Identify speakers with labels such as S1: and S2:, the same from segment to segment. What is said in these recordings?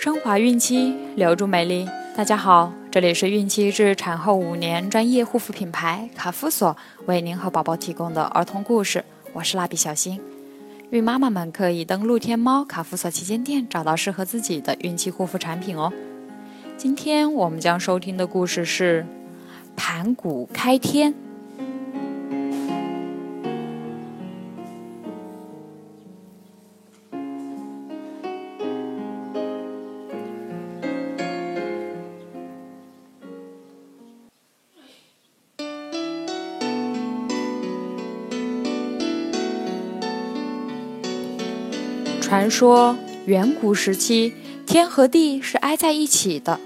S1: 升华孕期，留住美丽。大家好，这里是孕期至产后五年专业护肤品牌卡夫索为您和宝宝提供的儿童故事。我是蜡笔小新。孕妈妈们可以登录天猫卡夫索旗舰店，找到适合自己的孕期护肤产品哦。今天我们将收听的故事是盘古开天。传说远古时期，天和地是挨在一起的，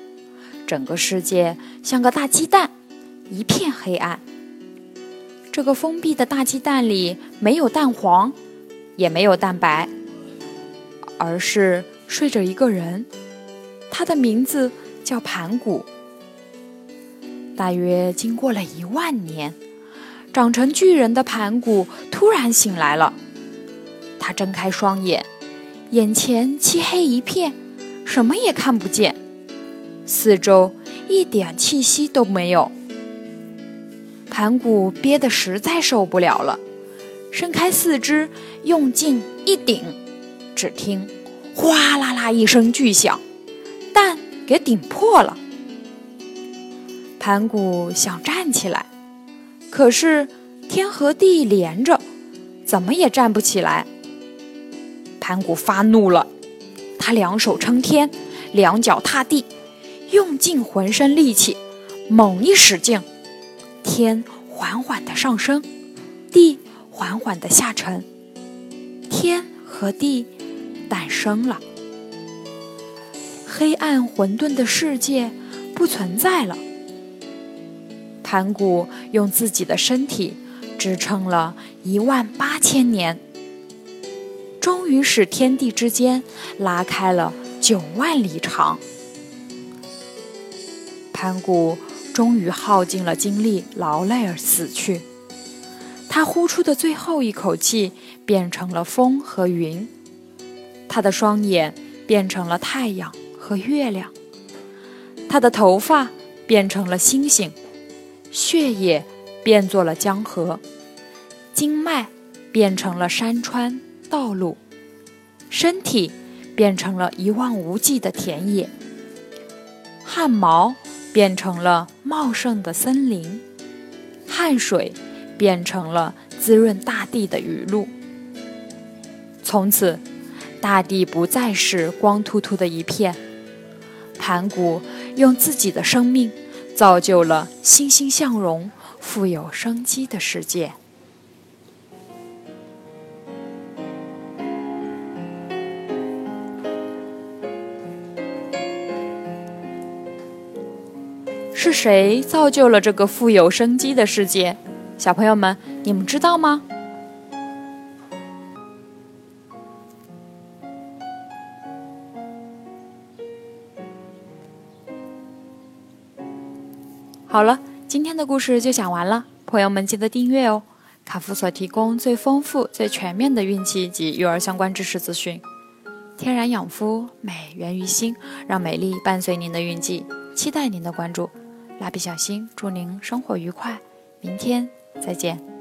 S1: 整个世界像个大鸡蛋，一片黑暗。这个封闭的大鸡蛋里没有蛋黄，也没有蛋白，而是睡着一个人，他的名字叫盘古。大约经过了一万年，长成巨人的盘古突然醒来了，他睁开双眼。眼前漆黑一片，什么也看不见，四周一点气息都没有。盘古憋得实在受不了了，伸开四肢，用劲一顶，只听“哗啦啦”一声巨响，蛋给顶破了。盘古想站起来，可是天和地连着，怎么也站不起来。盘古发怒了，他两手撑天，两脚踏地，用尽浑身力气，猛一使劲，天缓缓的上升，地缓缓的下沉，天和地诞生了，黑暗混沌的世界不存在了。盘古用自己的身体支撑了一万八千年。终于使天地之间拉开了九万里长。盘古终于耗尽了精力，劳累而死去。他呼出的最后一口气变成了风和云，他的双眼变成了太阳和月亮，他的头发变成了星星，血液变作了江河，经脉变成了山川。道路，身体变成了一望无际的田野，汗毛变成了茂盛的森林，汗水变成了滋润大地的雨露。从此，大地不再是光秃秃的一片，盘古用自己的生命造就了欣欣向荣、富有生机的世界。是谁造就了这个富有生机的世界？小朋友们，你们知道吗？好了，今天的故事就讲完了，朋友们记得订阅哦。卡夫所提供最丰富、最全面的孕期及育儿相关知识资讯。天然养肤，美源于心，让美丽伴随您的孕期，期待您的关注。蜡笔小新，祝您生活愉快，明天再见。